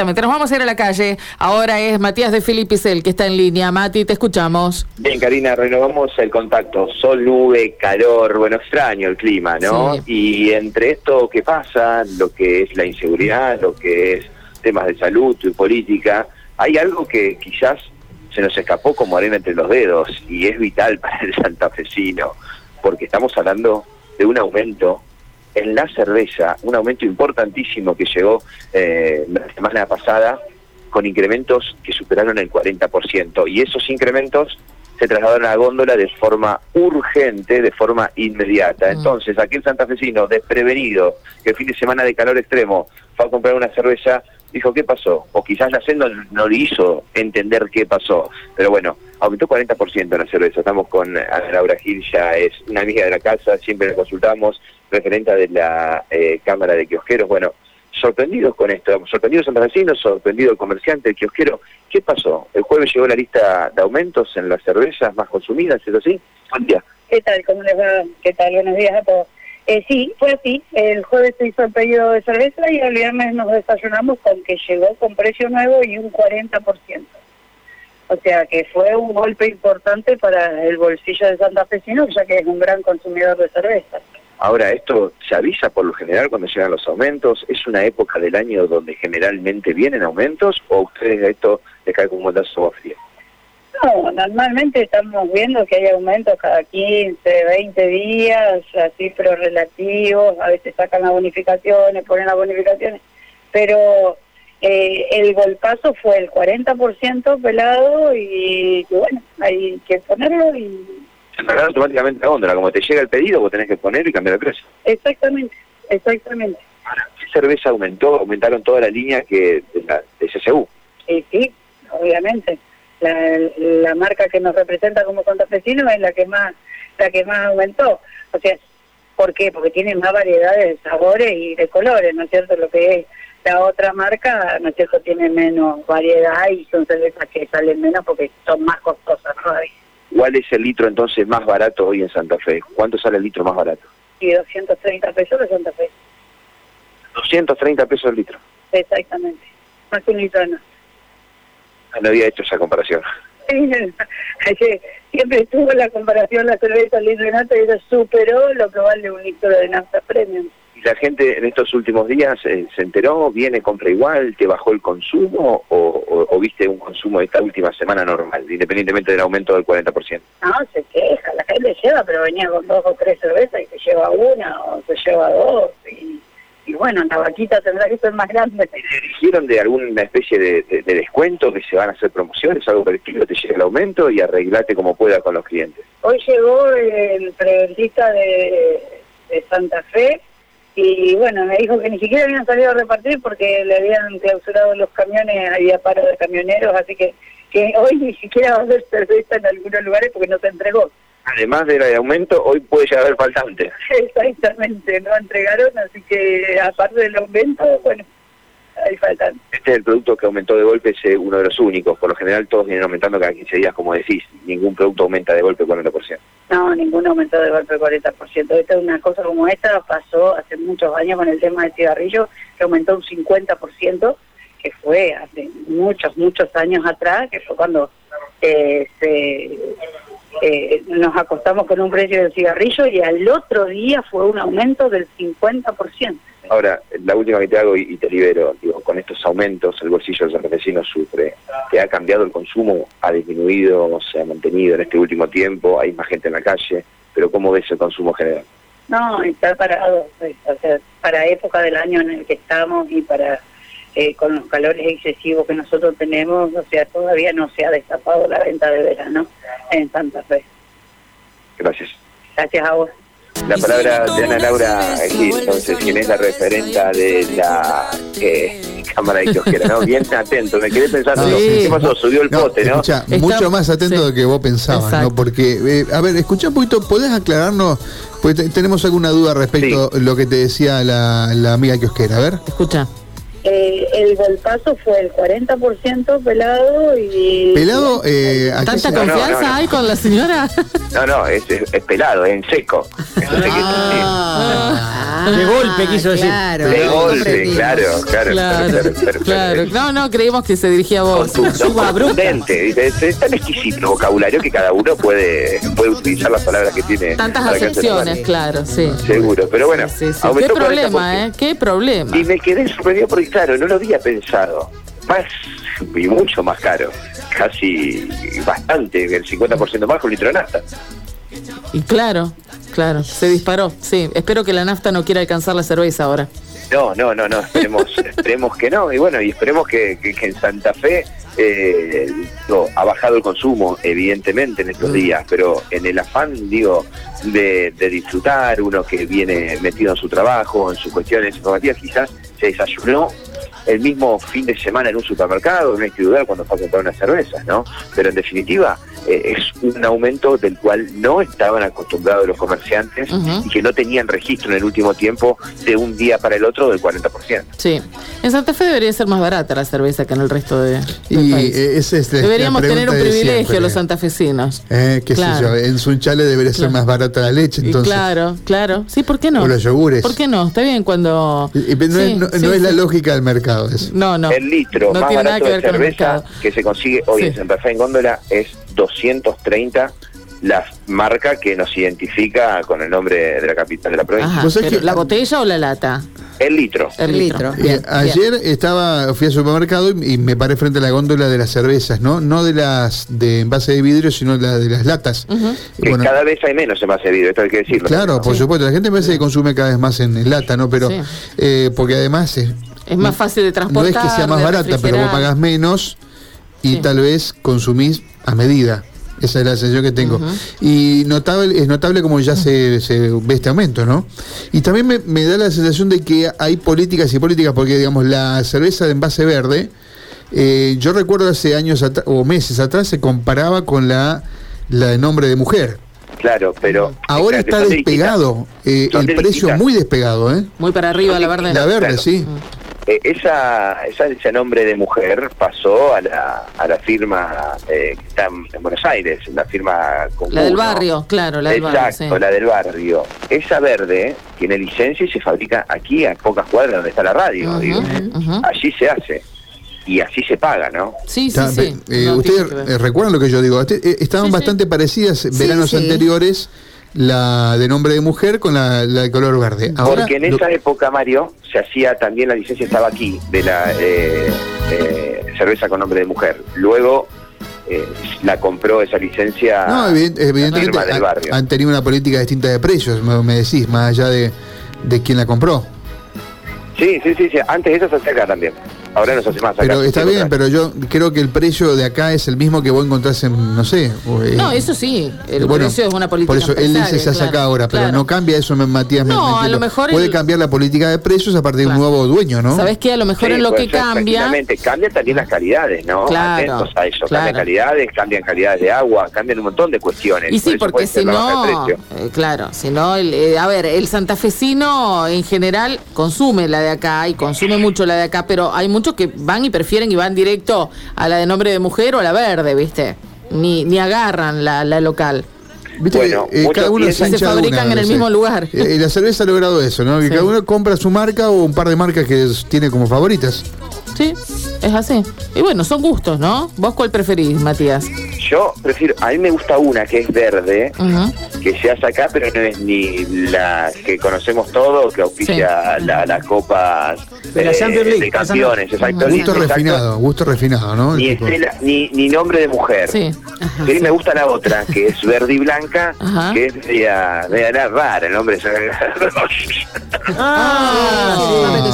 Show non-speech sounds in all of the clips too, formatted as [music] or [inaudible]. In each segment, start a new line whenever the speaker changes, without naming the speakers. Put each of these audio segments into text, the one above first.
Exactamente. Nos vamos a ir a la calle. Ahora es Matías de Filipicel que está en línea. Mati, te escuchamos.
Bien, Karina, renovamos el contacto. Sol, nube, calor, bueno, extraño el clima, ¿no? Y entre esto que pasa, lo que es la inseguridad, lo que es temas de salud y política, hay algo que quizás se nos escapó como arena entre los dedos y es vital [laughs] para el santafesino, porque estamos hablando de un aumento en la cerveza, un aumento importantísimo que llegó eh, la semana pasada con incrementos que superaron el 40%. Y esos incrementos se trasladaron a la góndola de forma urgente, de forma inmediata. Mm. Entonces, aquel santafesino desprevenido, que el fin de semana de calor extremo fue a comprar una cerveza, dijo, ¿qué pasó? O quizás la senda no, le hizo entender qué pasó. Pero bueno, aumentó 40% la cerveza. Estamos con Ana Laura Gil, ya es una amiga de la casa, siempre la consultamos, referente de la eh, Cámara de Kiosqueros. Bueno, sorprendidos con esto, sorprendidos los vecinos, sorprendido el comerciante, el kiosquero. ¿Qué pasó? El jueves llegó la lista de aumentos en las cervezas más consumidas, ¿es así?
Buen día. ¿Qué tal? ¿Cómo les va? ¿Qué tal? Buenos días a todos. Eh, sí, fue así. El jueves se hizo el pedido de cerveza y el viernes nos desayunamos con que llegó con precio nuevo y un 40%. O sea que fue un golpe importante para el bolsillo de Santa Fecino, ya que es un gran consumidor de cerveza.
Ahora, esto se avisa por lo general cuando llegan los aumentos. ¿Es una época del año donde generalmente vienen aumentos o ustedes esto les cae como un frío?
No, normalmente estamos viendo que hay aumentos cada 15, 20 días, así, pero relativos. A veces sacan las bonificaciones, ponen las bonificaciones. Pero eh, el golpazo fue el 40% pelado y bueno, hay que ponerlo y
se automáticamente la góndola. Como te llega el pedido, vos tenés que poner y cambiar el precio.
Exactamente, exactamente.
¿qué cerveza aumentó? Aumentaron toda la línea que de, la,
CCU. Sí, sí, obviamente. La, marca que nos representa como santafesino es la que más la que más aumentó. O sea, ¿por qué? Porque tiene más variedades de sabores y de colores, ¿no es cierto? Lo que es la otra marca, ¿no es cierto? Tiene menos variedad y son cervezas que salen menos porque son más costosas todavía.
¿Cuál es el litro entonces más barato hoy en Santa Fe? ¿Cuánto sale el litro más barato?
Sí, 230 pesos de Santa Fe.
230 pesos el litro.
Exactamente. Más que un litro no.
No había hecho esa comparación.
siempre estuvo la comparación la cerveza litro de nafta y eso superó lo que vale un litro de nafta premium
la gente en estos últimos días eh, se enteró, viene, compra igual, te bajó el consumo o, viste un consumo de esta última semana normal, independientemente del aumento del 40%?
No, se queja, la gente lleva, pero venía con dos o tres cervezas y se lleva una o se lleva dos. Y, bueno, la vaquita tendrá que ser más grande.
¿Se dijeron de alguna especie de, descuento que se van a hacer promociones, algo por el estilo, te llega el aumento y arreglate como pueda con los clientes?
Hoy llegó el preventista de Santa Fe y bueno, me dijo que ni siquiera habían salido a repartir porque le habían clausurado los camiones, había paro de camioneros, así que, que hoy ni siquiera va a haber cerveza en algunos lugares porque no se entregó.
Además del aumento, hoy puede llegar a haber faltante. [laughs]
Exactamente, no entregaron, así que aparte del aumento, bueno,
este es el producto que aumentó de golpe, es uno de los únicos. Por lo general todos vienen aumentando cada 15 días, como decís. Ningún producto aumenta de golpe el 40%.
No, ninguno aumentó de golpe el 40%. Esta es una cosa como esta, pasó hace muchos años con el tema del cigarrillo, que aumentó un 50%, que fue hace muchos, muchos años atrás, que fue cuando eh, eh, nos acostamos con un precio del cigarrillo y al otro día fue un aumento del 50%.
Ahora, la última que te hago y, te libero, digo, con estos aumentos el bolsillo del vecino sufre. ¿Te ha cambiado el consumo? ¿Ha disminuido? ¿Se ha mantenido en este último tiempo? ¿Hay más gente en la calle? ¿Pero cómo ves el consumo general?
No, está parado. Pues, o sea, para época del año en el que estamos y para eh, con los calores excesivos que nosotros tenemos, o sea, todavía no se ha destapado la venta de verano en Santa Fe.
Gracias.
Gracias a vos.
La palabra de Ana Laura aquí, entonces, quien es la referenta de la eh, Cámara de Kiosquera, ¿no? Bien atento, me quedé pensando, ¿qué pasó? Subió el pote, ¿no?
Escucha, mucho más atento de que vos pensabas, ¿no? Porque, eh, a ver, escucha un poquito, ¿podés aclararnos? Porque tenemos alguna duda respecto a lo que te decía la, la amiga kiosquera, a ver.
Escucha.
Eh, el golpazo fue el 40% pelado y...
¿Pelado?
Eh, ¿Tanta confianza hay con la señora?
No, no, es, es, pelado, es en seco.
Ah, de golpe quiso decir.
de golpe, claro, claro.
Claro, No, no, creímos que se dirigía a vos.
Contundente, es tan exquisito el vocabulario que cada uno puede, puede utilizar las palabras que tiene.
Tantas acepciones, claro, sí.
Seguro, pero bueno.
Qué problema, ¿eh? Qué problema.
Y me quedé sorprendido porque claro, no lo había pensado. Más y mucho más caro. Casi bastante, el 50% más con litro de nafta.
Y claro, claro, se disparó. Sí, espero que la nafta no quiera alcanzar la cerveza ahora.
No, no, no, no, esperemos, [laughs] esperemos que no. Y bueno, y esperemos que, en Santa Fe eh, ha bajado el consumo, evidentemente, en estos mm. días, pero en el afán, digo, de, de, disfrutar, uno que viene metido en su trabajo, en sus cuestiones informativas, quizás se desayunó el mismo fin de semana en un supermercado, en una individual cuando fue a comprar unas cervezas, ¿no? Pero en definitiva eh, es un aumento del cual no estaban acostumbrados los comerciantes y que no tenían registro en el último tiempo de un día para el otro del 40%.
Sí. En Santa Fe debería ser más barata la cerveza que en el resto de,
y este,
Deberíamos tener un privilegio los santafesinos.
Eh, qué sé yo, en Sunchale debería ser más barata la leche, entonces.
claro, claro. Sí, ¿por qué no?
O los yogures.
¿Por qué no? Está bien cuando...
no, es, la lógica del mercado.
No, no.
El litro más barato de cerveza que se consigue hoy en Santa Fe en Góndola es 230 la marca que nos identifica con el nombre de la capital de la provincia.
¿La botella o la lata?
El litro.
El litro.
ayer estaba, fui al supermercado y, me paré frente a la góndola de las cervezas, ¿no? No de las de envase de vidrio, sino la de las latas.
cada vez hay menos envase de vidrio, esto hay que decirlo.
Claro, por supuesto. La gente parece que consume cada vez más en, lata, ¿no? Pero eh, porque además
es más fácil de transportar.
No es que sea más barata, pero vos pagás menos y tal vez consumís a medida. Esa es la sensación que tengo. Y notable, es notable como ya se, ve este aumento, ¿no? Y también me, da la sensación de que hay políticas y políticas, porque digamos, la cerveza de envase verde, eh, yo recuerdo hace años o meses atrás se comparaba con la, la de nombre de mujer.
Claro, pero...
Ahora está despegado, eh, el precio muy despegado, ¿eh?
Muy para arriba la verde.
La verde, sí.
Eh, esa, ese nombre de mujer pasó a la, a la firma eh, que está en Buenos Aires, la firma
La del barrio, claro, la del
barrio. Exacto, la del barrio. Esa verde tiene licencia y se fabrica aquí a pocas cuadras donde está la radio. Allí se hace y así se paga, ¿no?
Sí, sí, sí.
Eh, ¿Ustedes recuerdan lo que yo digo? estaban bastante parecidas veranos anteriores la de nombre de mujer con la, de color verde.
Porque en esa época, Mario, se hacía también la licencia, estaba aquí, de la eh, eh, cerveza con nombre de mujer. Luego eh, la compró esa licencia.
No, evidentemente han, tenido una política distinta de precios, me, decís, más allá de, de quién la compró.
Sí, sí, sí, sí. antes eso se hacía acá también. Ahora no se hace más.
pero está bien, pero yo creo que el precio de acá es el mismo que vos encontrás en, no sé.
Eh, no, eso sí. El precio es una política.
Por eso él dice se hace acá ahora, pero no cambia eso, Matías.
No, a lo mejor.
Puede cambiar la política de precios a partir de un nuevo dueño, ¿no?
¿Sabes qué? A lo mejor en lo que cambia.
Cambian también las calidades, ¿no? Claro. Atentos a eso. Cambian calidades, cambian calidades de agua, cambian un montón de cuestiones.
Y sí, porque si no. Eh, claro, si no. Eh, a ver, el santafesino en general consume la de acá y consume mucho la de acá, pero hay muchos que van y prefieren y van directo a la de nombre de mujer o a la verde, ¿viste? Ni, ni agarran la, la local.
¿Viste bueno, eh, cada uno se,
fabrican en el mismo lugar.
Eh, la cerveza ha logrado eso, ¿no? Que cada uno compra su marca o un par de marcas que tiene como favoritas.
Sí, es así. Y bueno, son gustos, ¿no? ¿Vos cuál preferís, Matías?
Yo prefiero, a mí me gusta una que es verde, que se hace acá, pero no es ni la que conocemos todos, que auspicia la, la Copa
de, la eh,
de campeones.
Exacto, gusto refinado, gusto refinado, ¿no?
Ni, ni, ni, nombre de mujer. Sí. a mí me gusta la otra, que es verde y blanca, que es media, media rara el nombre.
ah,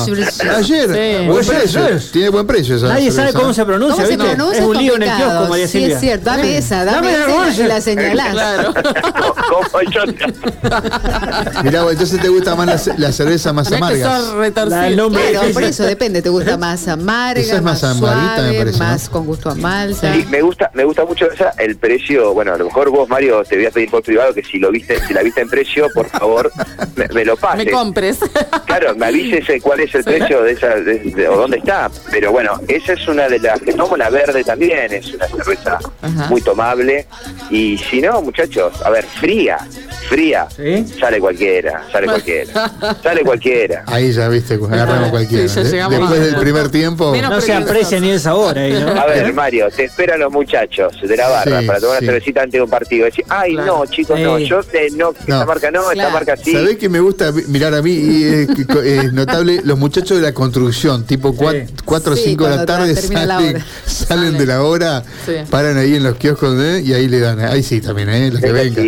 Ayer, buen precio, tiene buen precio esa
Nadie sabe cómo se pronuncia, ¿viste? es un lío en el kiosco, María
Silvia. Sí, es cierto, dame esa, dame, esa y la señalás. Claro. [laughs]
como yo. [laughs]
Mirá, vos, entonces te gusta más la, la cerveza más amarga.
difícil.
por eso depende, ¿te gusta más amarga,
Esa es más
más,
amarguita, me
suave,
parece, ¿no?
más con gusto a malta?
Sí, me gusta, me gusta mucho esa, el precio, bueno, a lo mejor vos, Mario, te voy a pedir por privado que si lo viste, si la viste en precio, por favor, me, me lo pases.
Me compres.
Claro, me avises eh, cuál es el precio de esa, de- de- o dónde está. Pero bueno, esa es una de las que tomo, la verde también, es una cerveza
Ajá.
muy tomable. Y si no, muchachos, a ver, fría, fría,
¿Sí?
sale cualquiera, sale cualquiera, [laughs] sale cualquiera.
Ahí ya viste, agarramos cualquiera.
llegamos
Después del primer tiempo.
Menos
No se aprecia ni el sabor ahí, ¿no?
A ver, Mario, te esperan los muchachos de la barra
Sí,
para tomar
sí.
una cervecita antes de un partido. Decir, ay,
Claro.
no, chicos, no, yo eh, no, esta marca no, esta marca sí.
¿Sabés que me gusta mirar a mí? Y es, que co- es notable, los muchachos de la construcción, tipo 4 o
Sí,
5 de la tarde,
la
salen, salen de la hora,
Sí.
paran ahí en los kioscos ¿eh? y ahí le dan. Ahí sí también, ¿eh? los que vengan.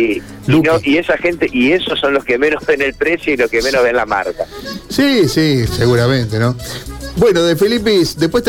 Y, no- y esa gente, y esos son los que menos ven el precio y los que menos ven la marca.
Sí, sí, seguramente, ¿no? Bueno, de Felipe, después te